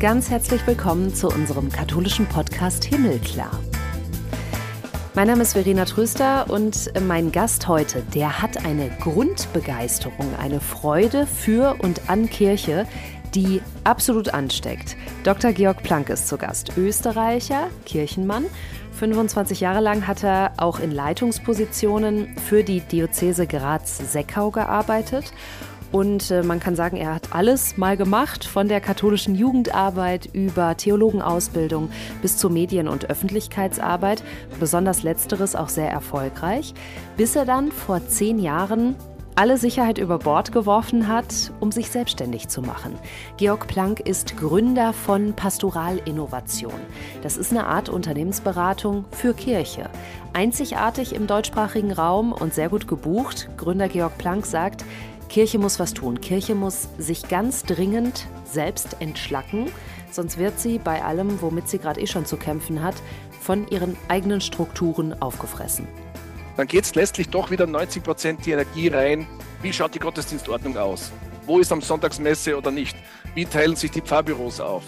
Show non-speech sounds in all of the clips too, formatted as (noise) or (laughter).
Ganz herzlich willkommen zu unserem katholischen Podcast Himmelklar. Mein Name ist Verena Tröster und mein Gast heute, der hat eine Grundbegeisterung, eine Freude für und an Kirche, die absolut ansteckt. Dr. Georg Planck ist zu Gast, Österreicher, Kirchenmann. 25 Jahre lang hat er auch in Leitungspositionen für die Diözese Graz-Seckau gearbeitet und äh, man kann sagen, er hat alles mal gemacht, von der katholischen Jugendarbeit über Theologenausbildung bis zur Medien- und Öffentlichkeitsarbeit, besonders letzteres auch sehr erfolgreich, bis er dann vor zehn Jahren alle Sicherheit über Bord geworfen hat, um sich selbstständig zu machen. Georg Planck ist Gründer von Pastoral Innovation. Das ist eine Art Unternehmensberatung für Kirche. Einzigartig im deutschsprachigen Raum und sehr gut gebucht. Gründer Georg Planck sagt, Kirche muss was tun. Kirche muss sich ganz dringend selbst entschlacken, sonst wird sie bei allem, womit sie gerade eh schon zu kämpfen hat, von ihren eigenen Strukturen aufgefressen. Dann geht es letztlich doch wieder 90 Prozent die Energie rein. Wie schaut die Gottesdienstordnung aus? Wo ist am Sonntagsmesse oder nicht? Wie teilen sich die Pfarrbüros auf?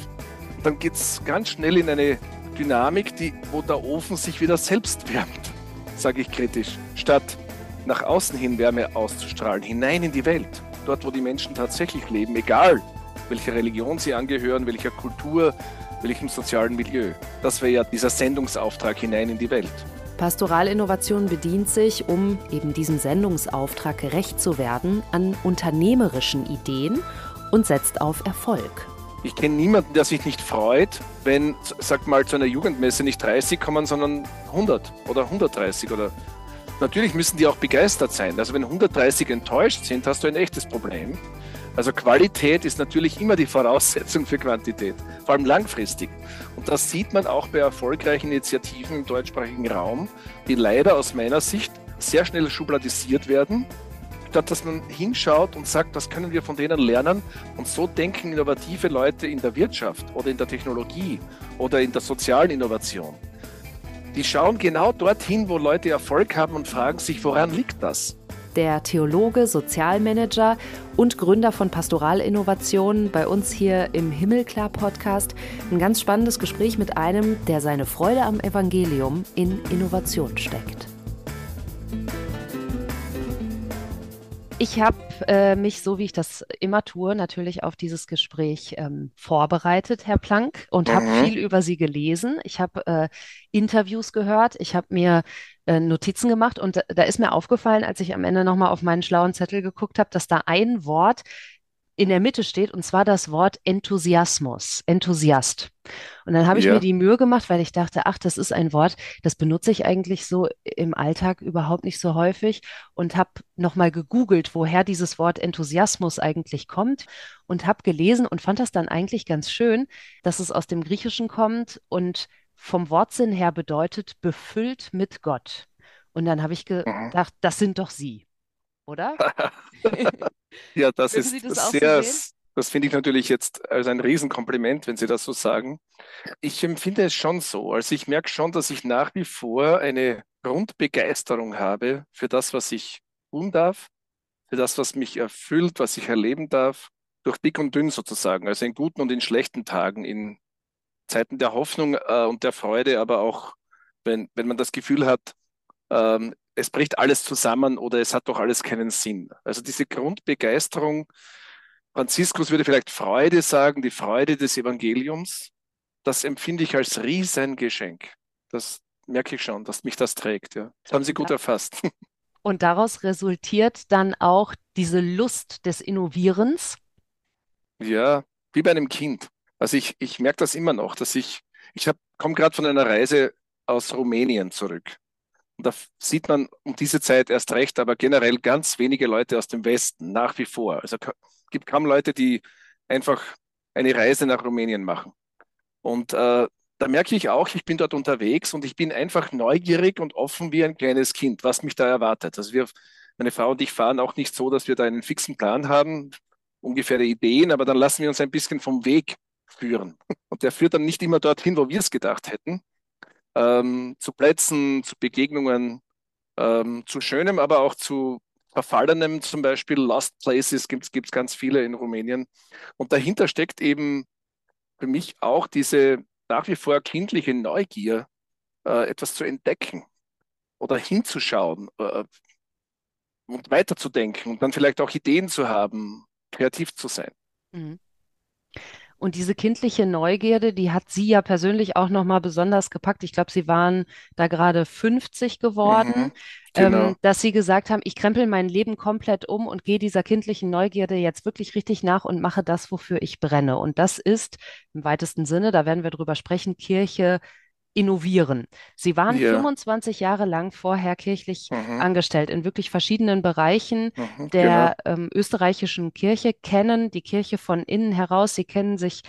Dann geht es ganz schnell in eine Dynamik, die, wo der Ofen sich wieder selbst wärmt, sage ich kritisch, statt nach außen hin Wärme auszustrahlen, hinein in die Welt, dort wo die Menschen tatsächlich leben, egal welcher Religion sie angehören, welcher Kultur, welchem sozialen Milieu. Das wäre ja dieser Sendungsauftrag hinein in die Welt. Pastoralinnovation bedient sich, um eben diesem Sendungsauftrag gerecht zu werden, an unternehmerischen Ideen und setzt auf Erfolg. Ich kenne niemanden, der sich nicht freut, wenn, sag mal, zu einer Jugendmesse nicht 30 kommen, sondern 100 oder 130 oder Natürlich müssen die auch begeistert sein. Also wenn 130 enttäuscht sind, hast du ein echtes Problem. Also Qualität ist natürlich immer die Voraussetzung für Quantität, vor allem langfristig. Und das sieht man auch bei erfolgreichen Initiativen im deutschsprachigen Raum, die leider aus meiner Sicht sehr schnell schubladisiert werden, statt dass man hinschaut und sagt, was können wir von denen lernen. Und so denken innovative Leute in der Wirtschaft oder in der Technologie oder in der sozialen Innovation. Die schauen genau dorthin, wo Leute Erfolg haben und fragen sich, woran liegt das? Der Theologe, Sozialmanager und Gründer von Pastoralinnovationen bei uns hier im Himmelklar Podcast. Ein ganz spannendes Gespräch mit einem, der seine Freude am Evangelium in Innovation steckt. Ich habe äh, mich, so wie ich das immer tue, natürlich auf dieses Gespräch ähm, vorbereitet, Herr Planck, und mhm. habe viel über Sie gelesen. Ich habe äh, Interviews gehört, ich habe mir äh, Notizen gemacht und da, da ist mir aufgefallen, als ich am Ende nochmal auf meinen schlauen Zettel geguckt habe, dass da ein Wort in der Mitte steht, und zwar das Wort Enthusiasmus, Enthusiast. Und dann habe ich ja. mir die Mühe gemacht, weil ich dachte, ach, das ist ein Wort, das benutze ich eigentlich so im Alltag überhaupt nicht so häufig und habe nochmal gegoogelt, woher dieses Wort Enthusiasmus eigentlich kommt und habe gelesen und fand das dann eigentlich ganz schön, dass es aus dem Griechischen kommt und vom Wortsinn her bedeutet befüllt mit Gott. Und dann habe ich mhm. gedacht, das sind doch Sie, oder? (laughs) (laughs) Ja, das ist das sehr, so das finde ich natürlich jetzt als ein Riesenkompliment, wenn Sie das so sagen. Ich empfinde es schon so. Also ich merke schon, dass ich nach wie vor eine Grundbegeisterung habe für das, was ich tun darf, für das, was mich erfüllt, was ich erleben darf, durch dick und dünn sozusagen, also in guten und in schlechten Tagen, in Zeiten der Hoffnung äh, und der Freude, aber auch wenn, wenn man das Gefühl hat, ähm, es bricht alles zusammen oder es hat doch alles keinen Sinn. Also diese Grundbegeisterung, Franziskus würde vielleicht Freude sagen, die Freude des Evangeliums, das empfinde ich als Riesengeschenk. Das merke ich schon, dass mich das trägt. Ja. Das haben Sie gut erfasst. (laughs) Und daraus resultiert dann auch diese Lust des Innovierens? Ja, wie bei einem Kind. Also ich, ich merke das immer noch, dass ich, ich komme gerade von einer Reise aus Rumänien zurück. Und da sieht man um diese Zeit erst recht, aber generell ganz wenige Leute aus dem Westen nach wie vor. Also es gibt kaum Leute, die einfach eine Reise nach Rumänien machen. Und äh, da merke ich auch, ich bin dort unterwegs und ich bin einfach neugierig und offen wie ein kleines Kind, was mich da erwartet. Also wir, meine Frau und ich fahren auch nicht so, dass wir da einen fixen Plan haben, ungefähre Ideen, aber dann lassen wir uns ein bisschen vom Weg führen. Und der führt dann nicht immer dorthin, wo wir es gedacht hätten, ähm, zu Plätzen, zu Begegnungen, ähm, zu Schönem, aber auch zu Verfallenem, zum Beispiel Lost Places gibt es ganz viele in Rumänien. Und dahinter steckt eben für mich auch diese nach wie vor kindliche Neugier, äh, etwas zu entdecken oder hinzuschauen äh, und weiterzudenken und dann vielleicht auch Ideen zu haben, kreativ zu sein. Mhm. Und diese kindliche Neugierde, die hat sie ja persönlich auch nochmal besonders gepackt. Ich glaube, sie waren da gerade 50 geworden, mhm, genau. ähm, dass sie gesagt haben, ich krempel mein Leben komplett um und gehe dieser kindlichen Neugierde jetzt wirklich richtig nach und mache das, wofür ich brenne. Und das ist im weitesten Sinne, da werden wir drüber sprechen, Kirche innovieren. Sie waren ja. 25 Jahre lang vorher kirchlich mhm. angestellt in wirklich verschiedenen Bereichen mhm, der genau. ähm, österreichischen Kirche, kennen die Kirche von innen heraus, sie kennen sich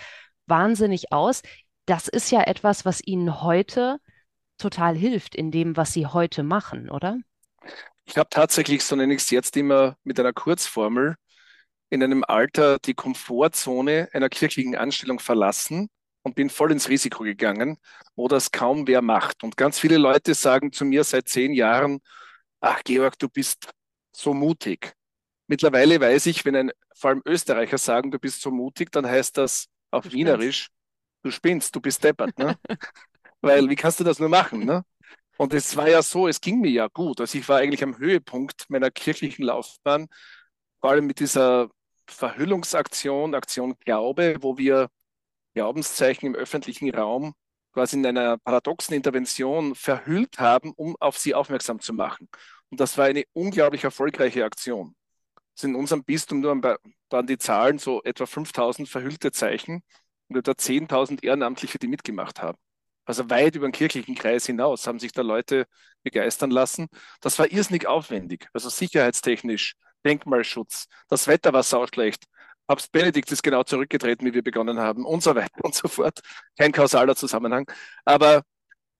wahnsinnig aus. Das ist ja etwas, was Ihnen heute total hilft in dem, was Sie heute machen, oder? Ich habe tatsächlich, so nenne ich es jetzt immer mit einer Kurzformel, in einem Alter die Komfortzone einer kirchlichen Anstellung verlassen und bin voll ins Risiko gegangen, wo das kaum wer macht. Und ganz viele Leute sagen zu mir seit zehn Jahren, ach Georg, du bist so mutig. Mittlerweile weiß ich, wenn ein, vor allem Österreicher sagen, du bist so mutig, dann heißt das auf du Wienerisch, du spinnst, du bist deppert. Ne? (laughs) Weil wie kannst du das nur machen? Ne? Und es war ja so, es ging mir ja gut. Also ich war eigentlich am Höhepunkt meiner kirchlichen Laufbahn, vor allem mit dieser Verhüllungsaktion, Aktion Glaube, wo wir Glaubenszeichen im öffentlichen Raum quasi in einer paradoxen Intervention verhüllt haben, um auf sie aufmerksam zu machen. Und das war eine unglaublich erfolgreiche Aktion. Also in unserem Bistum nur waren die Zahlen so etwa 5000 verhüllte Zeichen und etwa 10.000 Ehrenamtliche, die mitgemacht haben. Also weit über den kirchlichen Kreis hinaus haben sich da Leute begeistern lassen. Das war irrsinnig aufwendig, also sicherheitstechnisch, Denkmalschutz. Das Wetter war sauschlecht. Papst Benedikt ist genau zurückgetreten, wie wir begonnen haben und so weiter (laughs) und so fort. Kein kausaler Zusammenhang. Aber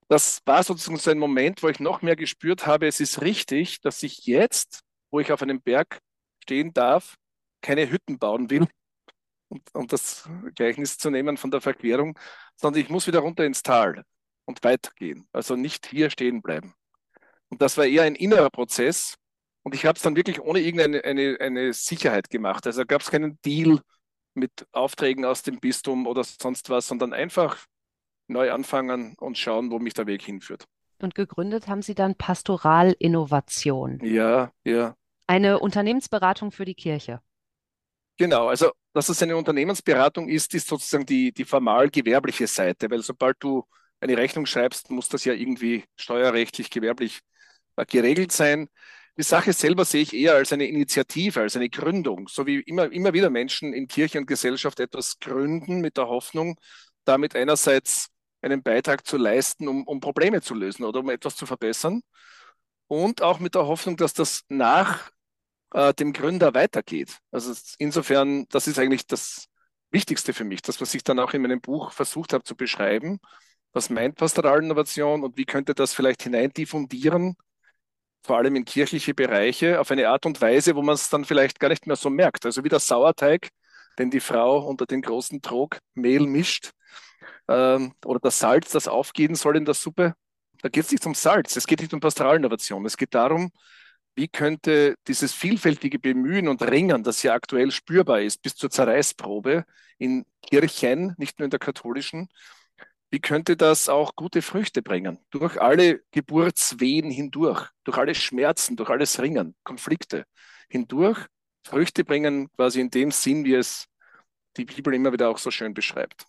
das war sozusagen so ein Moment, wo ich noch mehr gespürt habe, es ist richtig, dass ich jetzt, wo ich auf einem Berg stehen darf, keine Hütten bauen will, um, um das Gleichnis zu nehmen von der Verquerung, sondern ich muss wieder runter ins Tal und weitergehen. Also nicht hier stehen bleiben. Und das war eher ein innerer Prozess, und ich habe es dann wirklich ohne irgendeine eine, eine Sicherheit gemacht. Also gab es keinen Deal mit Aufträgen aus dem Bistum oder sonst was, sondern einfach neu anfangen und schauen, wo mich der Weg hinführt. Und gegründet haben Sie dann Pastoral Innovation. Ja, ja. Eine Unternehmensberatung für die Kirche. Genau, also dass es eine Unternehmensberatung ist, ist sozusagen die, die formal gewerbliche Seite, weil sobald du eine Rechnung schreibst, muss das ja irgendwie steuerrechtlich, gewerblich äh, geregelt sein. Die Sache selber sehe ich eher als eine Initiative, als eine Gründung, so wie immer, immer wieder Menschen in Kirche und Gesellschaft etwas gründen mit der Hoffnung, damit einerseits einen Beitrag zu leisten, um, um Probleme zu lösen oder um etwas zu verbessern und auch mit der Hoffnung, dass das nach äh, dem Gründer weitergeht. Also insofern, das ist eigentlich das Wichtigste für mich, das, was ich dann auch in meinem Buch versucht habe zu beschreiben. Was meint Pastoralinnovation und wie könnte das vielleicht hinein diffundieren vor allem in kirchliche Bereiche, auf eine Art und Weise, wo man es dann vielleicht gar nicht mehr so merkt. Also wie der Sauerteig, den die Frau unter den großen Trog Mehl mischt, ähm, oder das Salz, das aufgehen soll in der Suppe. Da geht es nicht um Salz, es geht nicht um Pastoralinnovation. Es geht darum, wie könnte dieses vielfältige Bemühen und Ringen, das ja aktuell spürbar ist, bis zur Zerreißprobe in Kirchen, nicht nur in der katholischen, wie könnte das auch gute Früchte bringen? Durch alle Geburtswehen hindurch, durch alle Schmerzen, durch alles Ringen, Konflikte hindurch, Früchte bringen quasi in dem Sinn, wie es die Bibel immer wieder auch so schön beschreibt.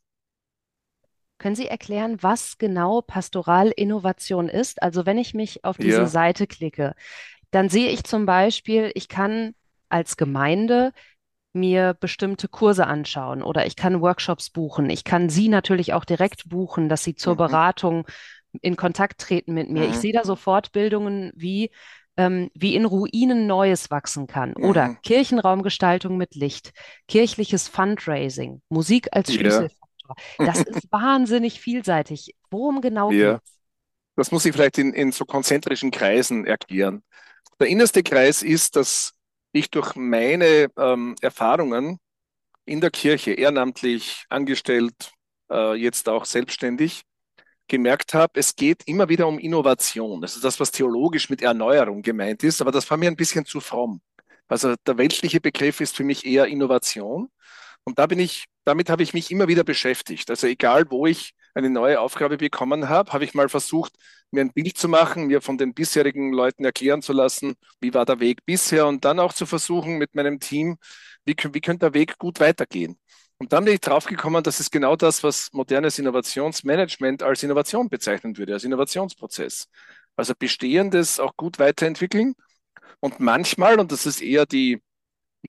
Können Sie erklären, was genau Pastoralinnovation ist? Also wenn ich mich auf diese ja. Seite klicke, dann sehe ich zum Beispiel, ich kann als Gemeinde mir bestimmte Kurse anschauen oder ich kann Workshops buchen. Ich kann Sie natürlich auch direkt buchen, dass Sie zur mhm. Beratung in Kontakt treten mit mir. Mhm. Ich sehe da so Fortbildungen wie ähm, wie in Ruinen Neues wachsen kann mhm. oder Kirchenraumgestaltung mit Licht, kirchliches Fundraising, Musik als Schlüsselfaktor. Ja. Das (laughs) ist wahnsinnig vielseitig. Worum genau ja. geht's? Das muss ich vielleicht in, in so konzentrischen Kreisen erklären. Der innerste Kreis ist, dass ich durch meine ähm, Erfahrungen in der Kirche, ehrenamtlich angestellt, äh, jetzt auch selbstständig, gemerkt habe, es geht immer wieder um Innovation. Das ist das, was theologisch mit Erneuerung gemeint ist, aber das war mir ein bisschen zu fromm. Also der weltliche Begriff ist für mich eher Innovation. Und da bin ich, damit habe ich mich immer wieder beschäftigt. Also egal, wo ich eine neue Aufgabe bekommen habe, habe ich mal versucht, mir ein Bild zu machen, mir von den bisherigen Leuten erklären zu lassen, wie war der Weg bisher und dann auch zu versuchen mit meinem Team, wie, wie könnte der Weg gut weitergehen. Und dann bin ich draufgekommen, dass es genau das, was modernes Innovationsmanagement als Innovation bezeichnen würde, als Innovationsprozess. Also Bestehendes auch gut weiterentwickeln. Und manchmal, und das ist eher die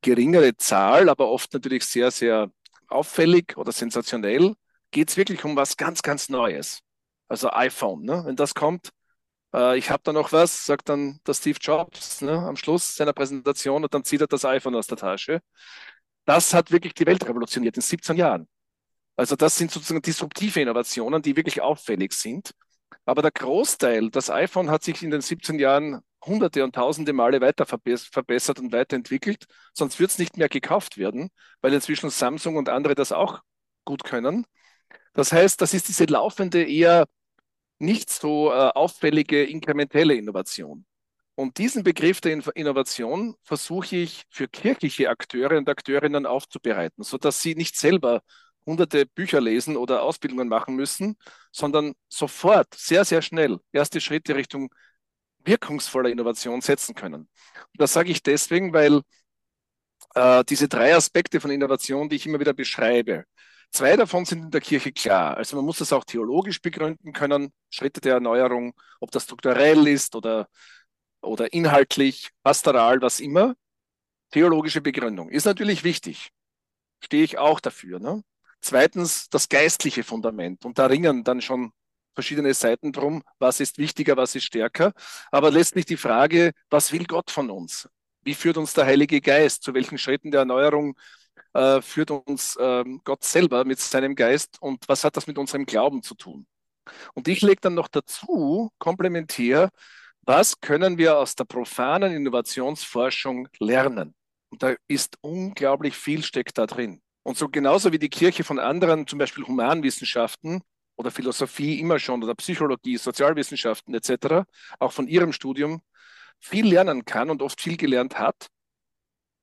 geringere Zahl, aber oft natürlich sehr, sehr auffällig oder sensationell, geht es wirklich um was ganz, ganz Neues. Also iPhone, ne? wenn das kommt, äh, ich habe da noch was, sagt dann der Steve Jobs ne? am Schluss seiner Präsentation und dann zieht er das iPhone aus der Tasche. Das hat wirklich die Welt revolutioniert in 17 Jahren. Also das sind sozusagen disruptive Innovationen, die wirklich auffällig sind. Aber der Großteil, das iPhone hat sich in den 17 Jahren hunderte und tausende Male weiter verbessert und weiterentwickelt. Sonst wird es nicht mehr gekauft werden, weil inzwischen Samsung und andere das auch gut können. Das heißt, das ist diese laufende, eher nicht so äh, auffällige inkrementelle Innovation. Und diesen Begriff der Innovation versuche ich für kirchliche Akteure und Akteurinnen aufzubereiten, sodass sie nicht selber hunderte Bücher lesen oder Ausbildungen machen müssen, sondern sofort, sehr, sehr schnell erste Schritte Richtung wirkungsvoller Innovation setzen können. Und das sage ich deswegen, weil äh, diese drei Aspekte von Innovation, die ich immer wieder beschreibe, zwei davon sind in der Kirche klar. Also man muss das auch theologisch begründen können, Schritte der Erneuerung, ob das strukturell ist oder oder inhaltlich, pastoral, was immer. Theologische Begründung ist natürlich wichtig. Stehe ich auch dafür. Ne? Zweitens das geistliche Fundament. Und da ringen dann schon verschiedene Seiten drum, was ist wichtiger, was ist stärker. Aber letztlich die Frage, was will Gott von uns? Wie führt uns der Heilige Geist? Zu welchen Schritten der Erneuerung äh, führt uns äh, Gott selber mit seinem Geist? Und was hat das mit unserem Glauben zu tun? Und ich lege dann noch dazu, komplementär, was können wir aus der profanen Innovationsforschung lernen? Und da ist unglaublich viel steckt da drin. Und so genauso wie die Kirche von anderen, zum Beispiel Humanwissenschaften oder Philosophie immer schon oder Psychologie, Sozialwissenschaften etc., auch von ihrem Studium viel lernen kann und oft viel gelernt hat,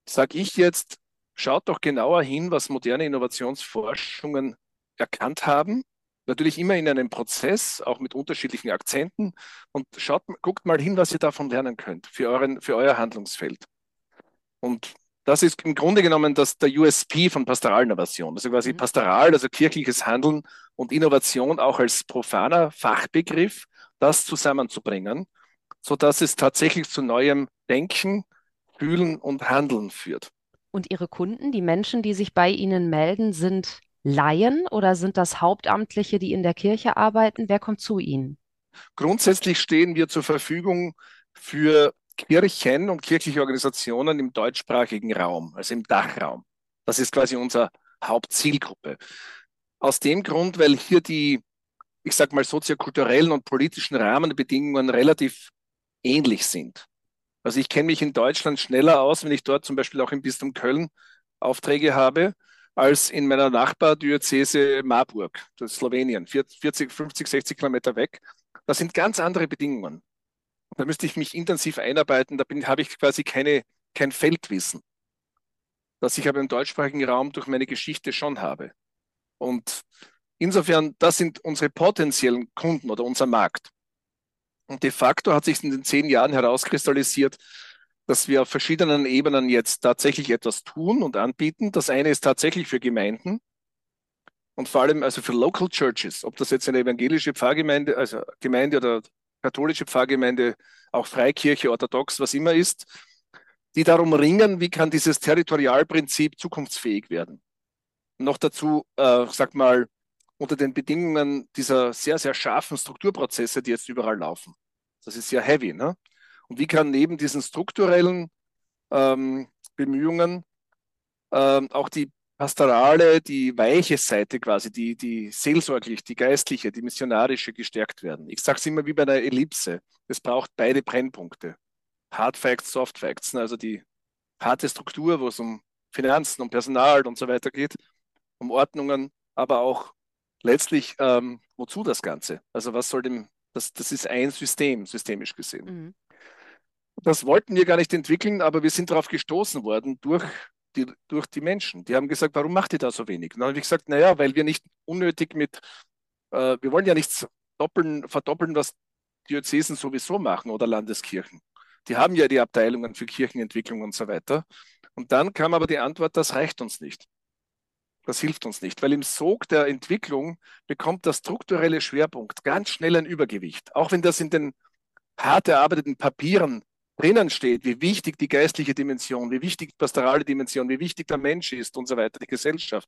sage ich jetzt, schaut doch genauer hin, was moderne Innovationsforschungen erkannt haben Natürlich immer in einem Prozess, auch mit unterschiedlichen Akzenten. Und schaut, guckt mal hin, was ihr davon lernen könnt für, euren, für euer Handlungsfeld. Und das ist im Grunde genommen das, der USP von Pastoralinnovation. Also quasi mhm. Pastoral, also kirchliches Handeln und Innovation auch als profaner Fachbegriff, das zusammenzubringen, sodass es tatsächlich zu neuem Denken, Fühlen und Handeln führt. Und Ihre Kunden, die Menschen, die sich bei Ihnen melden, sind Laien oder sind das Hauptamtliche, die in der Kirche arbeiten? Wer kommt zu Ihnen? Grundsätzlich stehen wir zur Verfügung für Kirchen und kirchliche Organisationen im deutschsprachigen Raum, also im Dachraum. Das ist quasi unsere Hauptzielgruppe. Aus dem Grund, weil hier die, ich sage mal, soziokulturellen und politischen Rahmenbedingungen relativ ähnlich sind. Also ich kenne mich in Deutschland schneller aus, wenn ich dort zum Beispiel auch im Bistum Köln Aufträge habe, als in meiner Nachbardiözese Marburg, das ist Slowenien, 40, 50, 60 Kilometer weg. Das sind ganz andere Bedingungen. Da müsste ich mich intensiv einarbeiten, da habe ich quasi keine, kein Feldwissen, das ich aber im deutschsprachigen Raum durch meine Geschichte schon habe. Und insofern, das sind unsere potenziellen Kunden oder unser Markt. Und de facto hat sich in den zehn Jahren herauskristallisiert, dass wir auf verschiedenen Ebenen jetzt tatsächlich etwas tun und anbieten. Das eine ist tatsächlich für Gemeinden und vor allem also für Local Churches, ob das jetzt eine evangelische Pfarrgemeinde, also Gemeinde oder katholische Pfarrgemeinde, auch Freikirche, orthodox, was immer ist, die darum ringen, wie kann dieses Territorialprinzip zukunftsfähig werden. noch dazu, äh, sag mal, unter den Bedingungen dieser sehr, sehr scharfen Strukturprozesse, die jetzt überall laufen. Das ist sehr heavy. Ne? Und wie kann neben diesen strukturellen ähm, Bemühungen ähm, auch die pastorale, die weiche Seite quasi, die, die seelsorglich, die geistliche, die missionarische gestärkt werden. Ich sage es immer wie bei einer Ellipse. Es braucht beide Brennpunkte. Hard Facts, Soft Facts, ne? also die harte Struktur, wo es um Finanzen, um Personal und so weiter geht, um Ordnungen, aber auch letztlich, ähm, wozu das Ganze? Also was soll dem, das, das ist ein System, systemisch gesehen. Mhm. Das wollten wir gar nicht entwickeln, aber wir sind darauf gestoßen worden durch die, durch die Menschen. Die haben gesagt, warum macht ihr da so wenig? Und dann habe ich gesagt, naja, weil wir nicht unnötig mit, äh, wir wollen ja nichts doppeln, verdoppeln, was Diözesen sowieso machen oder Landeskirchen. Die haben ja die Abteilungen für Kirchenentwicklung und so weiter. Und dann kam aber die Antwort, das reicht uns nicht. Das hilft uns nicht, weil im Sog der Entwicklung bekommt der strukturelle Schwerpunkt ganz schnell ein Übergewicht. Auch wenn das in den hart erarbeiteten Papieren drinnen steht, wie wichtig die geistliche Dimension, wie wichtig die pastorale Dimension, wie wichtig der Mensch ist und so weiter, die Gesellschaft,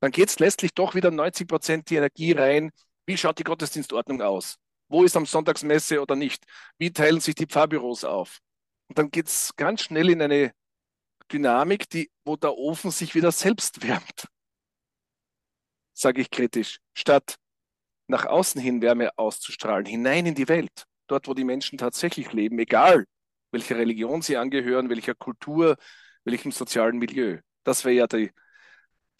dann geht es letztlich doch wieder 90 Prozent die Energie rein. Wie schaut die Gottesdienstordnung aus? Wo ist am Sonntagsmesse oder nicht? Wie teilen sich die Pfarrbüros auf? Und dann geht es ganz schnell in eine Dynamik, die, wo der Ofen sich wieder selbst wärmt, sage ich kritisch, statt nach außen hin Wärme auszustrahlen, hinein in die Welt, dort, wo die Menschen tatsächlich leben, egal welcher Religion sie angehören, welcher Kultur, welchem sozialen Milieu. Das wäre ja die,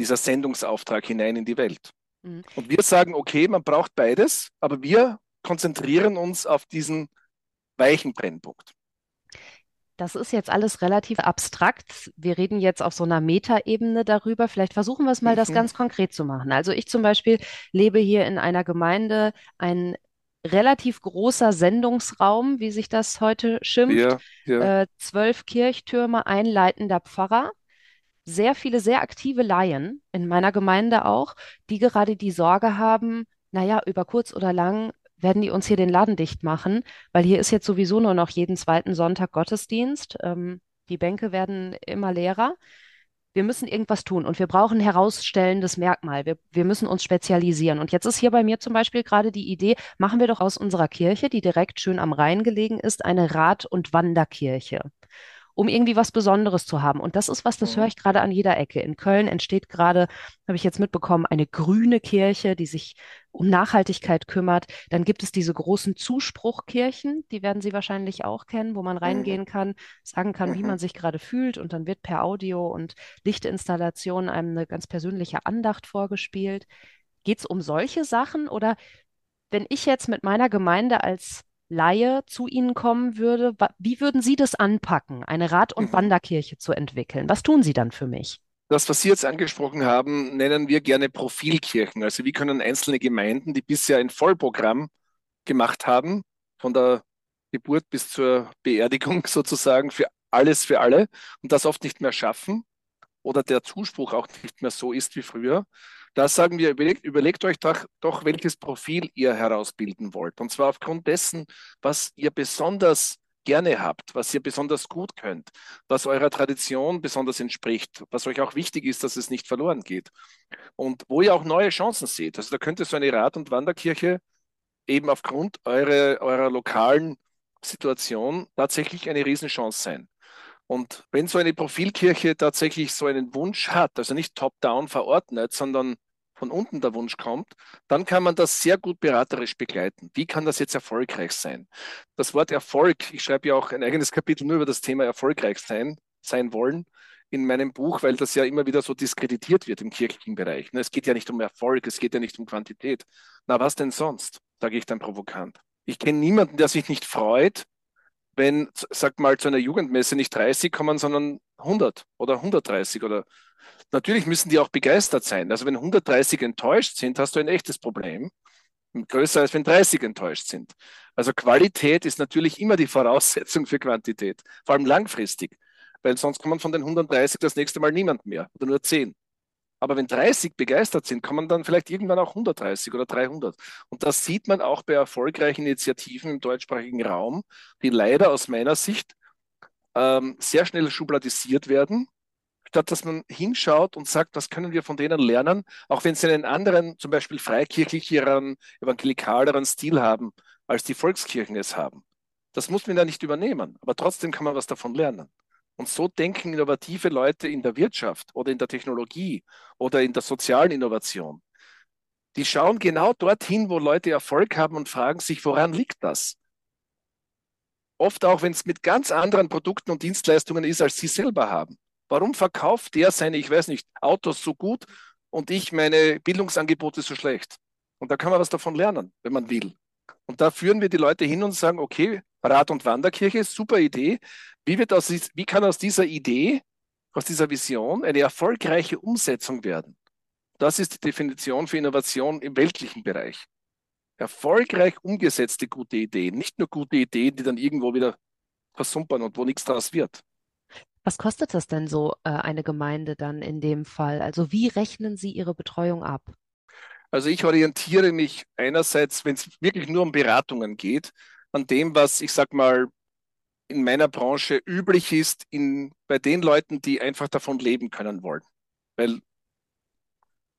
dieser Sendungsauftrag hinein in die Welt. Mhm. Und wir sagen, okay, man braucht beides, aber wir konzentrieren uns auf diesen weichen Brennpunkt. Das ist jetzt alles relativ abstrakt. Wir reden jetzt auf so einer Metaebene darüber. Vielleicht versuchen wir es mal, mhm. das ganz konkret zu machen. Also ich zum Beispiel lebe hier in einer Gemeinde, ein relativ großer Sendungsraum, wie sich das heute schimpft. Ja, ja. Äh, zwölf Kirchtürme, ein leitender Pfarrer. Sehr viele sehr aktive Laien in meiner Gemeinde auch, die gerade die Sorge haben, naja, über kurz oder lang werden die uns hier den Laden dicht machen, weil hier ist jetzt sowieso nur noch jeden zweiten Sonntag Gottesdienst. Ähm, die Bänke werden immer leerer. Wir müssen irgendwas tun und wir brauchen herausstellendes Merkmal. Wir, wir müssen uns spezialisieren. Und jetzt ist hier bei mir zum Beispiel gerade die Idee, machen wir doch aus unserer Kirche, die direkt schön am Rhein gelegen ist, eine Rad- und Wanderkirche um irgendwie was Besonderes zu haben. Und das ist was, das höre ich gerade an jeder Ecke. In Köln entsteht gerade, habe ich jetzt mitbekommen, eine grüne Kirche, die sich um Nachhaltigkeit kümmert. Dann gibt es diese großen Zuspruchkirchen, die werden Sie wahrscheinlich auch kennen, wo man mhm. reingehen kann, sagen kann, wie man mhm. sich gerade fühlt und dann wird per Audio und Lichtinstallation einem eine ganz persönliche Andacht vorgespielt. Geht es um solche Sachen oder wenn ich jetzt mit meiner Gemeinde als Laie zu Ihnen kommen würde, wie würden Sie das anpacken, eine Rad- und mhm. Wanderkirche zu entwickeln? Was tun Sie dann für mich? Das, was Sie jetzt angesprochen haben, nennen wir gerne Profilkirchen. Also wie können einzelne Gemeinden, die bisher ein Vollprogramm gemacht haben, von der Geburt bis zur Beerdigung (laughs) sozusagen für alles für alle und das oft nicht mehr schaffen oder der Zuspruch auch nicht mehr so ist wie früher, da sagen wir, überlegt, überlegt euch doch, doch, welches Profil ihr herausbilden wollt. Und zwar aufgrund dessen, was ihr besonders gerne habt, was ihr besonders gut könnt, was eurer Tradition besonders entspricht, was euch auch wichtig ist, dass es nicht verloren geht. Und wo ihr auch neue Chancen seht. Also da könnte so eine Rad- und Wanderkirche eben aufgrund eure, eurer lokalen Situation tatsächlich eine Riesenchance sein. Und wenn so eine Profilkirche tatsächlich so einen Wunsch hat, also nicht top-down verordnet, sondern von unten der Wunsch kommt, dann kann man das sehr gut beraterisch begleiten. Wie kann das jetzt erfolgreich sein? Das Wort Erfolg, ich schreibe ja auch ein eigenes Kapitel nur über das Thema erfolgreich sein, sein wollen in meinem Buch, weil das ja immer wieder so diskreditiert wird im kirchlichen Bereich. Ne, es geht ja nicht um Erfolg, es geht ja nicht um Quantität. Na, was denn sonst, sage ich dann provokant. Ich kenne niemanden, der sich nicht freut, wenn, sag mal, zu einer Jugendmesse nicht 30 kommen, sondern 100 oder 130 oder natürlich müssen die auch begeistert sein. Also wenn 130 enttäuscht sind, hast du ein echtes Problem. Größer als wenn 30 enttäuscht sind. Also Qualität ist natürlich immer die (laughs) Voraussetzung für Quantität, vor allem langfristig, weil sonst kommen von den 130 das nächste Mal niemand mehr oder nur 10. Aber wenn 30 begeistert sind, kommen dann vielleicht irgendwann auch 130 oder 300. Und das sieht man auch bei erfolgreichen Initiativen im deutschsprachigen Raum, die leider aus meiner Sicht ähm, sehr schnell schubladisiert werden, statt dass man hinschaut und sagt, was können wir von denen lernen, auch wenn sie einen anderen, zum Beispiel freikirchlicheren, evangelikaleren Stil haben, als die Volkskirchen es haben. Das muss man ja nicht übernehmen, aber trotzdem kann man was davon lernen. Und so denken innovative Leute in der Wirtschaft oder in der Technologie oder in der sozialen Innovation. Die schauen genau dorthin, wo Leute Erfolg haben und fragen sich, woran liegt das? Oft auch, wenn es mit ganz anderen Produkten und Dienstleistungen ist, als sie selber haben. Warum verkauft der seine, ich weiß nicht, Autos so gut und ich meine Bildungsangebote so schlecht? Und da kann man was davon lernen, wenn man will. Und da führen wir die Leute hin und sagen, okay, Rad- und Wanderkirche, super Idee. Wie, wird aus, wie kann aus dieser Idee aus dieser Vision eine erfolgreiche Umsetzung werden. Das ist die Definition für Innovation im weltlichen Bereich. Erfolgreich umgesetzte gute Ideen, nicht nur gute Ideen, die dann irgendwo wieder versumpern und wo nichts daraus wird. Was kostet das denn so, äh, eine Gemeinde dann in dem Fall? Also wie rechnen Sie Ihre Betreuung ab? Also ich orientiere mich einerseits, wenn es wirklich nur um Beratungen geht, an dem, was ich sag mal in meiner Branche üblich ist, in, bei den Leuten, die einfach davon leben können wollen. Weil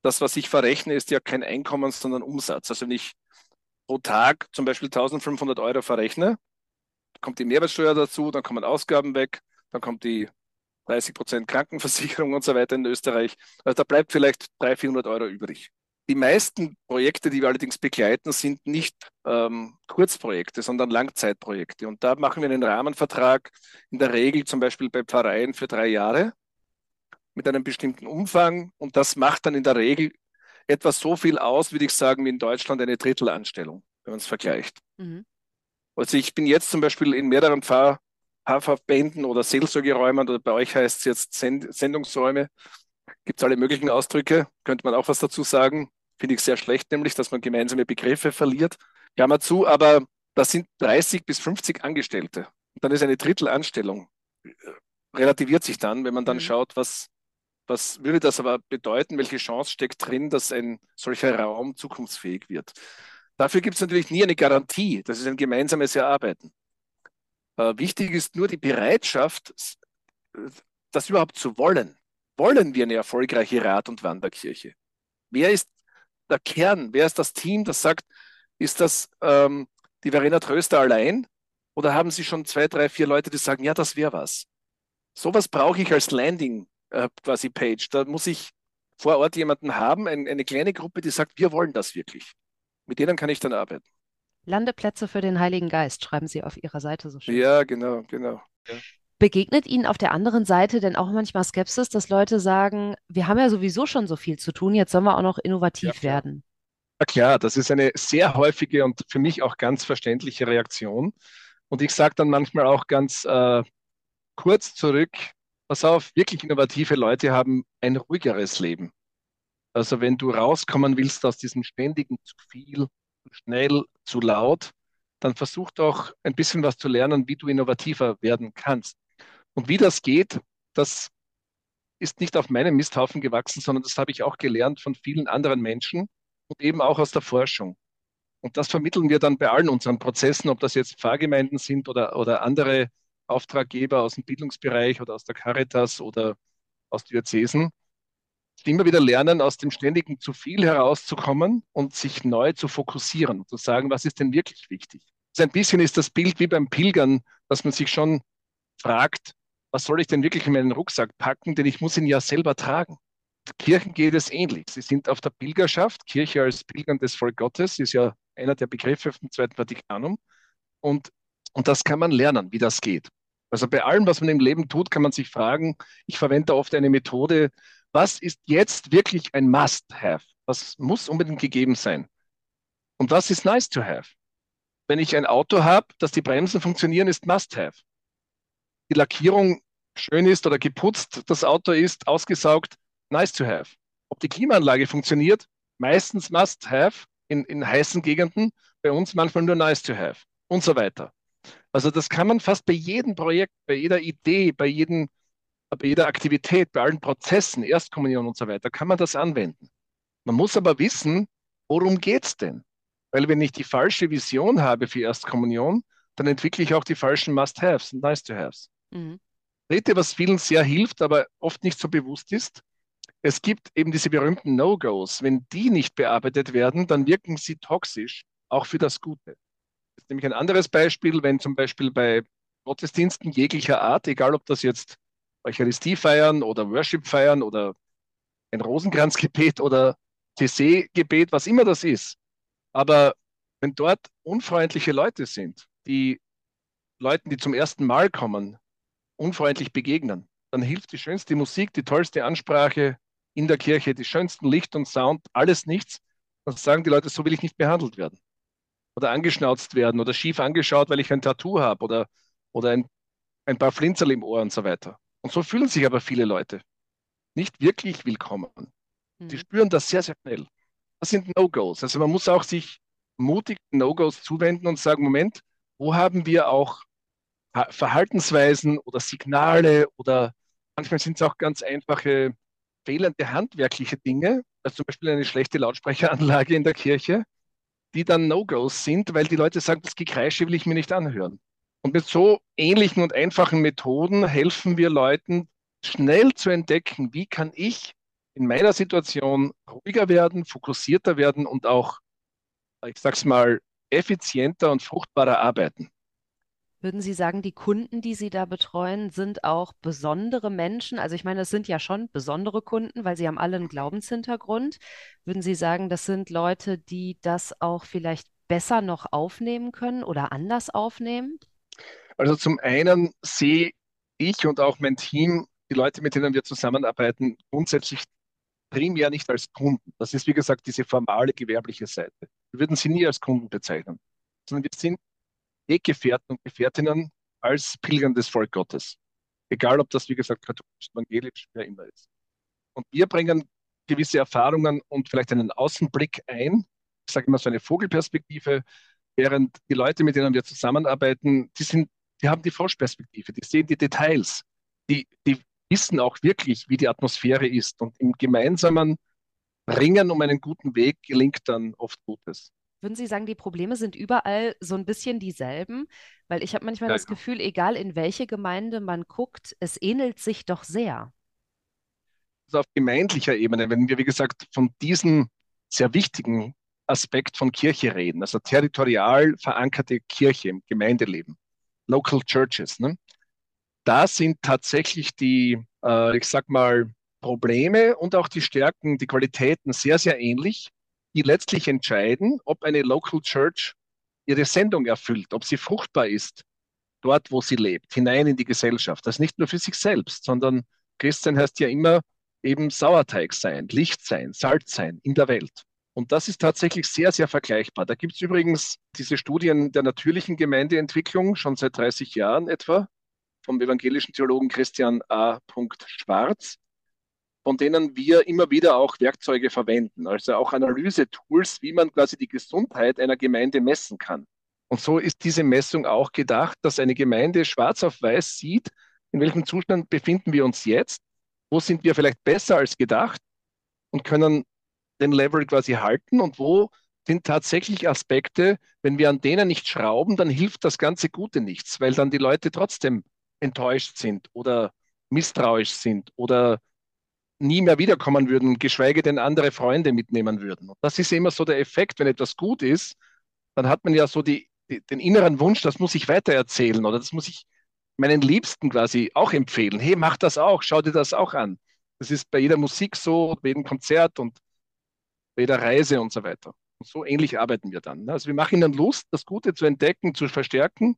das, was ich verrechne, ist ja kein Einkommen, sondern Umsatz. Also wenn ich pro Tag zum Beispiel 1500 Euro verrechne, kommt die Mehrwertsteuer dazu, dann kommen Ausgaben weg, dann kommt die 30 Prozent Krankenversicherung und so weiter in Österreich. Also da bleibt vielleicht 300, 400 Euro übrig. Die meisten Projekte, die wir allerdings begleiten, sind nicht ähm, Kurzprojekte, sondern Langzeitprojekte. Und da machen wir einen Rahmenvertrag, in der Regel zum Beispiel bei Pfarreien für drei Jahre mit einem bestimmten Umfang. Und das macht dann in der Regel etwa so viel aus, würde ich sagen, wie in Deutschland eine Drittelanstellung, wenn man es vergleicht. Mhm. Also ich bin jetzt zum Beispiel in mehreren Pfarr Pfarrverbänden oder Seelsorgeräumen oder bei euch heißt es jetzt Send Sendungsräume. Gibt es alle möglichen Ausdrücke, könnte man auch was dazu sagen. Finde ich sehr schlecht, nämlich, dass man gemeinsame Begriffe verliert. Klammer zu, aber das sind 30 bis 50 Angestellte. Und dann ist eine Drittelanstellung. Äh, relativiert sich dann, wenn man dann mhm. schaut, was, was würde das aber bedeuten, welche Chance steckt drin, dass ein solcher Raum zukunftsfähig wird. Dafür gibt es natürlich nie eine Garantie. Das ist ein gemeinsames Erarbeiten. Äh, wichtig ist nur die Bereitschaft, das überhaupt zu wollen. Wollen wir eine erfolgreiche Rad- und Wanderkirche? Wer ist der Kern? Wer ist das Team, das sagt, ist das ähm, die Verena Tröster allein? Oder haben Sie schon zwei, drei, vier Leute, die sagen, ja, das wäre was? Sowas brauche ich als Landing äh, quasi Page. Da muss ich vor Ort jemanden haben, ein, eine kleine Gruppe, die sagt, wir wollen das wirklich. Mit denen kann ich dann arbeiten. Landeplätze für den Heiligen Geist, schreiben Sie auf Ihrer Seite so schön. Ja, genau, genau. Ja. Begegnet Ihnen auf der anderen Seite denn auch manchmal Skepsis, dass Leute sagen, wir haben ja sowieso schon so viel zu tun, jetzt sollen wir auch noch innovativ ja, werden? Ja klar, das ist eine sehr häufige und für mich auch ganz verständliche Reaktion. Und ich sage dann manchmal auch ganz äh, kurz zurück, pass auf, wirklich innovative Leute haben ein ruhigeres Leben. Also wenn du rauskommen willst aus diesem ständigen zu viel, schnell, zu laut, dann versuch doch ein bisschen was zu lernen, wie du innovativer werden kannst. Und wie das geht, das ist nicht auf meinem Misthaufen gewachsen, sondern das habe ich auch gelernt von vielen anderen Menschen und eben auch aus der Forschung. Und das vermitteln wir dann bei allen unseren Prozessen, ob das jetzt Pfarrgemeinden sind oder, oder andere Auftraggeber aus dem Bildungsbereich oder aus der Caritas oder aus Diözesen. Immer wieder lernen, aus dem ständigen zu viel herauszukommen und sich neu zu fokussieren und zu sagen, was ist denn wirklich wichtig. So ein bisschen ist das Bild wie beim Pilgern, dass man sich schon fragt, was soll ich denn wirklich in meinen Rucksack packen, denn ich muss ihn ja selber tragen. Kirchen geht es ähnlich. Sie sind auf der Pilgerschaft. Kirche als pilgerndes Volk Gottes ist ja einer der Begriffe vom Zweiten Vatikanum. Und, und das kann man lernen, wie das geht. Also bei allem, was man im Leben tut, kann man sich fragen, ich verwende oft eine Methode, was ist jetzt wirklich ein Must-Have? Was muss unbedingt gegeben sein? Und was ist nice to have? Wenn ich ein Auto habe, dass die Bremsen funktionieren, ist Must-Have die Lackierung schön ist oder geputzt, das Auto ist ausgesaugt, nice to have. Ob die Klimaanlage funktioniert, meistens must have in, in heißen Gegenden, bei uns manchmal nur nice to have und so weiter. Also das kann man fast bei jedem Projekt, bei jeder Idee, bei, jedem, bei jeder Aktivität, bei allen Prozessen, Erstkommunion und so weiter, kann man das anwenden. Man muss aber wissen, worum geht es denn? Weil wenn ich die falsche Vision habe für Erstkommunion, dann entwickle ich auch die falschen Must-Haves und Nice-to-Haves. Mhm. Dritte, was vielen sehr hilft, aber oft nicht so bewusst ist, es gibt eben diese berühmten No-Gos. Wenn die nicht bearbeitet werden, dann wirken sie toxisch, auch für das Gute. Das ist nämlich ein anderes Beispiel, wenn zum Beispiel bei Gottesdiensten jeglicher Art, egal ob das jetzt Eucharistie feiern oder Worship feiern oder ein Rosenkranzgebet oder CC-Gebet, was immer das ist. Aber wenn dort unfreundliche Leute sind, die Leuten, die zum ersten Mal kommen, unfreundlich begegnen, dann hilft die schönste Musik, die tollste Ansprache in der Kirche, die schönsten Licht und Sound, alles nichts. Dann sagen die Leute, so will ich nicht behandelt werden. Oder angeschnauzt werden oder schief angeschaut, weil ich ein Tattoo habe oder, oder ein, ein paar Flinzerl im Ohr und so weiter. Und so fühlen sich aber viele Leute nicht wirklich willkommen. Die Mhm. spüren das sehr, sehr schnell. Das sind No-Gos. Also man muss auch sich mutig No-Gos zuwenden und sagen, Moment, wo haben wir auch Ha- Verhaltensweisen oder Signale oder manchmal sind es auch ganz einfache fehlende handwerkliche Dinge, also zum Beispiel eine schlechte Lautsprecheranlage in der Kirche, die dann No-Gos sind, weil die Leute sagen, das Gekreische will ich mir nicht anhören. Und mit so ähnlichen und einfachen Methoden helfen wir Leuten schnell zu entdecken, wie kann ich in meiner Situation ruhiger werden, fokussierter werden und auch, ich sag's mal, effizienter und fruchtbarer arbeiten. Würden Sie sagen, die Kunden, die Sie da betreuen, sind auch besondere Menschen? Also ich meine, es sind ja schon besondere Kunden, weil sie haben alle einen Glaubenshintergrund. Würden Sie sagen, das sind Leute, die das auch vielleicht besser noch aufnehmen können oder anders aufnehmen? Also zum einen sehe ich und auch mein Team, die Leute, mit denen wir zusammenarbeiten, grundsätzlich primär nicht als Kunden. Das ist, wie gesagt, diese formale gewerbliche Seite. Wir würden sie nie als Kunden bezeichnen, sondern wir sind Weggefährten und Gefährtinnen als pilgerndes Volk Gottes. Egal, ob das, wie gesagt, katholisch, evangelisch, wer immer ist. Und wir bringen gewisse Erfahrungen und vielleicht einen Außenblick ein. Ich sage immer so eine Vogelperspektive, während die Leute, mit denen wir zusammenarbeiten, die sind, die haben die Froschperspektive, die sehen die Details, die, die wissen auch wirklich, wie die Atmosphäre ist. Und im gemeinsamen Ringen um einen guten Weg gelingt dann oft Gutes. Würden Sie sagen, die Probleme sind überall so ein bisschen dieselben? Weil ich habe manchmal Ja, das Gefühl, egal in welche Gemeinde man guckt, es ähnelt sich doch sehr. also auf gemeindlicher Ebene, wenn wir, wie gesagt, von diesem sehr wichtigen Aspekt von Kirche reden, also territorial verankerte Kirche im Gemeindeleben, Local Churches, ne? Da sind tatsächlich die, äh, ich sag mal, Probleme und auch die Stärken, die Qualitäten sehr, sehr ähnlich, die letztlich entscheiden, ob eine Local Church ihre Sendung erfüllt, ob sie fruchtbar ist, dort, wo sie lebt, hinein in die Gesellschaft. Das ist nicht nur für sich selbst, sondern Christsein heißt ja immer eben Sauerteig sein, Licht sein, Salz sein in der Welt. Und das ist tatsächlich sehr, sehr vergleichbar. Da gibt es übrigens diese Studien der natürlichen Gemeindeentwicklung schon seit 30 Jahren etwa vom evangelischen Theologen Christian A. Schwarz, von denen wir immer wieder auch Werkzeuge verwenden, also auch Analyse-Tools, wie man quasi die Gesundheit einer Gemeinde messen kann. Und so ist diese Messung auch gedacht, dass eine Gemeinde schwarz auf weiß sieht, in welchem Zustand befinden wir uns jetzt, wo sind wir vielleicht besser als gedacht und können den Level quasi halten und wo sind tatsächlich Aspekte, wenn wir an denen nicht schrauben, dann hilft das ganze Gute nichts, weil dann die Leute trotzdem enttäuscht sind oder misstrauisch sind oder nie mehr wiederkommen würden, geschweige denn andere Freunde mitnehmen würden. Und das ist immer so der Effekt, wenn etwas gut ist, dann hat man ja so die, die, den inneren Wunsch, das muss ich weitererzählen oder das muss ich meinen Liebsten quasi auch empfehlen. Hey, mach das auch, schau dir das auch an. Das ist bei jeder Musik so, bei jedem Konzert und bei jeder Reise und so weiter. Und so ähnlich arbeiten wir dann. Also wir machen ihnen Lust, das Gute zu entdecken, zu verstärken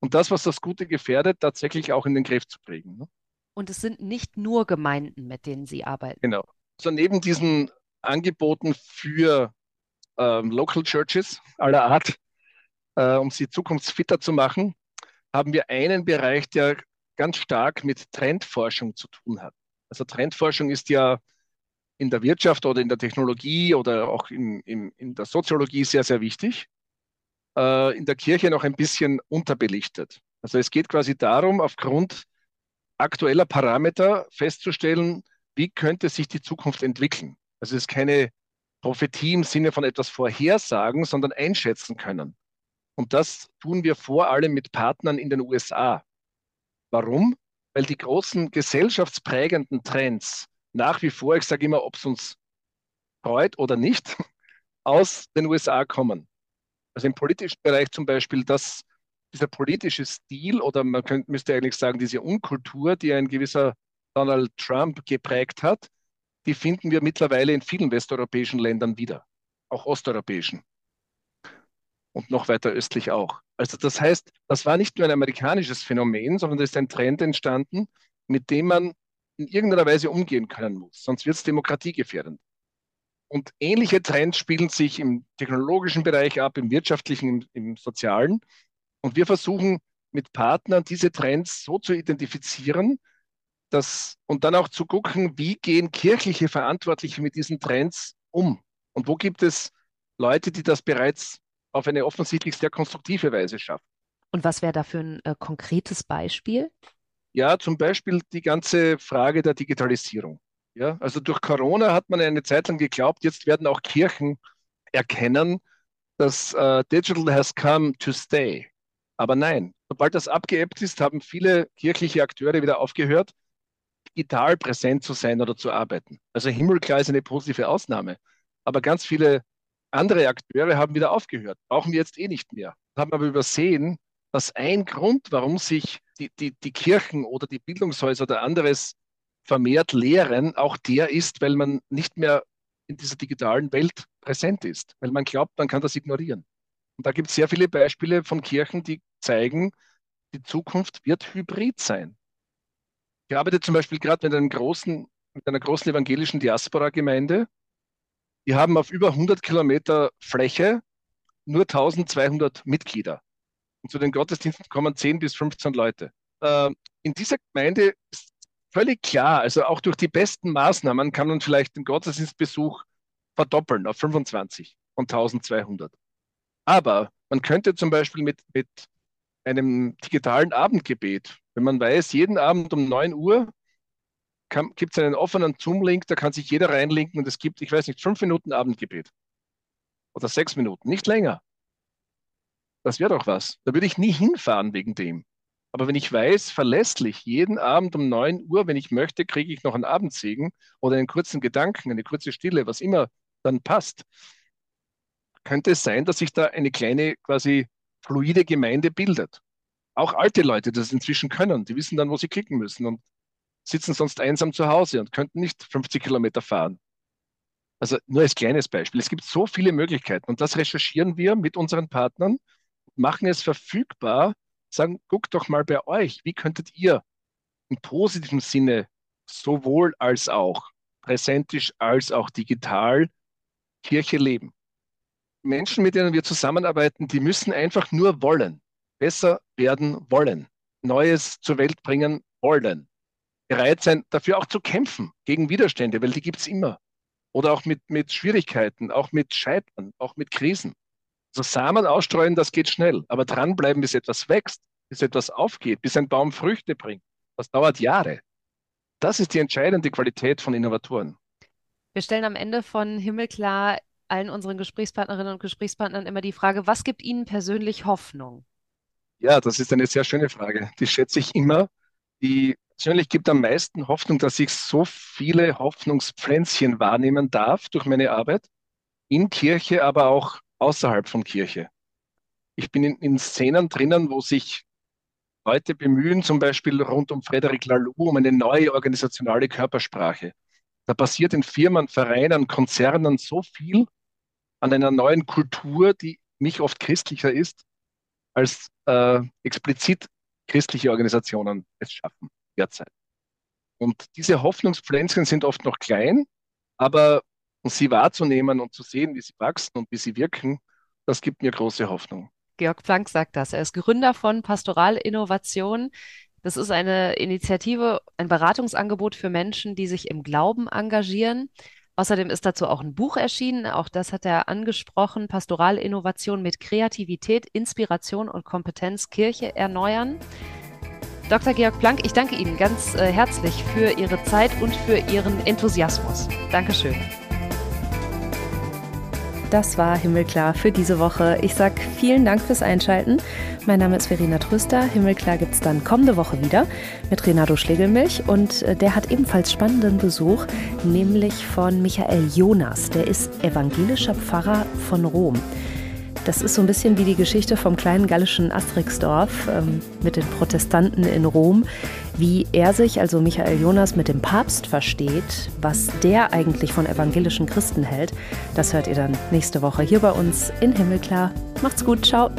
und das, was das Gute gefährdet, tatsächlich auch in den Griff zu kriegen. Ne? Und es sind nicht nur Gemeinden, mit denen Sie arbeiten. Genau. So neben diesen Angeboten für ähm, Local Churches aller Art, äh, um sie zukunftsfitter zu machen, haben wir einen Bereich, der ganz stark mit Trendforschung zu tun hat. Also Trendforschung ist ja in der Wirtschaft oder in der Technologie oder auch in, in, in der Soziologie sehr, sehr wichtig. Äh, in der Kirche noch ein bisschen unterbelichtet. Also es geht quasi darum, aufgrund aktueller Parameter festzustellen, wie könnte sich die Zukunft entwickeln. Also es ist keine Prophetie im Sinne von etwas vorhersagen, sondern einschätzen können. Und das tun wir vor allem mit Partnern in den USA. Warum? Weil die großen gesellschaftsprägenden Trends nach wie vor, ich sage immer, ob es uns freut oder nicht, (laughs) aus den USA kommen. Also im politischen Bereich zum Beispiel, dass dieser politische Stil oder man könnte, müsste eigentlich sagen, diese Unkultur, die ein gewisser Donald Trump geprägt hat, die finden wir mittlerweile in vielen westeuropäischen Ländern wieder, auch osteuropäischen und noch weiter östlich auch. Also das heißt, das war nicht nur ein amerikanisches Phänomen, sondern es ist ein Trend entstanden, mit dem man in irgendeiner Weise umgehen können muss, sonst wird es demokratiegefährdend. Und ähnliche Trends spielen sich im technologischen Bereich ab, im wirtschaftlichen, im, im sozialen. Und wir versuchen mit Partnern diese Trends so zu identifizieren, das, und dann auch zu gucken, wie gehen kirchliche Verantwortliche mit diesen Trends um? Und wo gibt es Leute, die das bereits auf eine offensichtlich sehr konstruktive Weise schaffen? Und was wäre da für ein äh, konkretes Beispiel? Ja, zum Beispiel die ganze Frage der Digitalisierung. Ja, also durch Corona hat man eine Zeit lang geglaubt, jetzt werden auch Kirchen erkennen, dass äh, Digital has come to stay. Aber nein, sobald das abgeebbt ist, haben viele kirchliche Akteure wieder aufgehört, digital präsent zu sein oder zu arbeiten. Also Himmelklar ist eine positive Ausnahme. Aber ganz viele andere Akteure haben wieder aufgehört. Brauchen wir jetzt eh nicht mehr. Haben aber übersehen, dass ein Grund, warum sich die, die, die Kirchen oder die Bildungshäuser oder anderes vermehrt lehren, auch der ist, weil man nicht mehr in dieser digitalen Welt präsent ist, weil man glaubt, man kann das ignorieren. Und da gibt es sehr viele Beispiele von Kirchen, die zeigen, die Zukunft wird hybrid sein. Ich arbeite zum Beispiel gerade mit, mit einer großen evangelischen Diaspora-Gemeinde. Die haben auf über 100 Kilometer Fläche nur 1200 Mitglieder. Und zu den Gottesdiensten kommen 10 bis 15 Leute. Ähm, in dieser Gemeinde ist völlig klar, also auch durch die besten Maßnahmen kann man vielleicht den Gottesdienstbesuch verdoppeln auf 25 von 1200. Aber man könnte zum Beispiel mit, mit einem digitalen Abendgebet, wenn man weiß, jeden Abend um 9 Uhr gibt es einen offenen Zoom-Link, da kann sich jeder reinlinken und es gibt, ich weiß nicht, fünf Minuten Abendgebet. Oder sechs Minuten, nicht länger. Das wäre doch was. Da würde ich nie hinfahren wegen dem. Aber wenn ich weiß, verlässlich, jeden Abend um 9 Uhr, wenn ich möchte, kriege ich noch einen Abendsegen oder einen kurzen Gedanken, eine kurze Stille, was immer dann passt, könnte es sein, dass sich da eine kleine quasi fluide Gemeinde bildet. Auch alte Leute, die das inzwischen können, die wissen dann, wo sie klicken müssen und sitzen sonst einsam zu Hause und könnten nicht 50 Kilometer fahren. Also nur als kleines Beispiel. Es gibt so viele Möglichkeiten und das recherchieren wir mit unseren Partnern, machen es verfügbar, sagen, guckt doch mal bei euch, wie könntet ihr im positiven Sinne sowohl als auch präsentisch als auch digital Kirche leben. Menschen, mit denen wir zusammenarbeiten, die müssen einfach nur wollen, besser werden wollen, Neues zur Welt bringen wollen, bereit sein, dafür auch zu kämpfen gegen Widerstände, weil die gibt es immer. Oder auch mit, mit Schwierigkeiten, auch mit Scheitern, auch mit Krisen. Also Samen ausstreuen, das geht schnell, aber dranbleiben, bis etwas wächst, bis etwas aufgeht, bis ein Baum Früchte bringt, das dauert Jahre. Das ist die entscheidende Qualität von Innovatoren. Wir stellen am Ende von Himmelklar allen unseren Gesprächspartnerinnen und Gesprächspartnern immer die Frage, was gibt Ihnen persönlich Hoffnung? Ja, das ist eine sehr schöne Frage. Die schätze ich immer. Die persönlich gibt am meisten Hoffnung, dass ich so viele Hoffnungspflänzchen wahrnehmen darf durch meine Arbeit in Kirche, aber auch außerhalb von Kirche. Ich bin in, in Szenen drinnen, wo sich Leute bemühen, zum Beispiel rund um Frederic Laloux, um eine neue organisationale Körpersprache. Da passiert in Firmen, Vereinen, Konzernen so viel an einer neuen Kultur, die nicht oft christlicher ist, als äh, explizit christliche Organisationen es schaffen derzeit. Und diese Hoffnungspflänzchen sind oft noch klein, aber sie wahrzunehmen und zu sehen, wie sie wachsen und wie sie wirken, das gibt mir große Hoffnung. Georg Planck sagt das. Er ist Gründer von Pastoral Innovation. Das ist eine Initiative, ein Beratungsangebot für Menschen, die sich im Glauben engagieren. Außerdem ist dazu auch ein Buch erschienen, auch das hat er angesprochen, Pastoral Innovation mit Kreativität, Inspiration und Kompetenz Kirche erneuern. Dr. Georg Planck, ich danke Ihnen ganz äh, herzlich für Ihre Zeit und für Ihren Enthusiasmus. Dankeschön. Das war Himmelklar für diese Woche. Ich sage vielen Dank fürs Einschalten. Mein Name ist Verena Tröster. Himmelklar gibt es dann kommende Woche wieder mit Renato Schlegelmilch und äh, der hat ebenfalls spannenden Besuch, nämlich von Michael Jonas. Der ist evangelischer Pfarrer von Rom. Das ist so ein bisschen wie die Geschichte vom kleinen gallischen Asterixdorf ähm, mit den Protestanten in Rom, wie er sich, also Michael Jonas, mit dem Papst versteht, was der eigentlich von evangelischen Christen hält. Das hört ihr dann nächste Woche hier bei uns in Himmelklar. Macht's gut, ciao.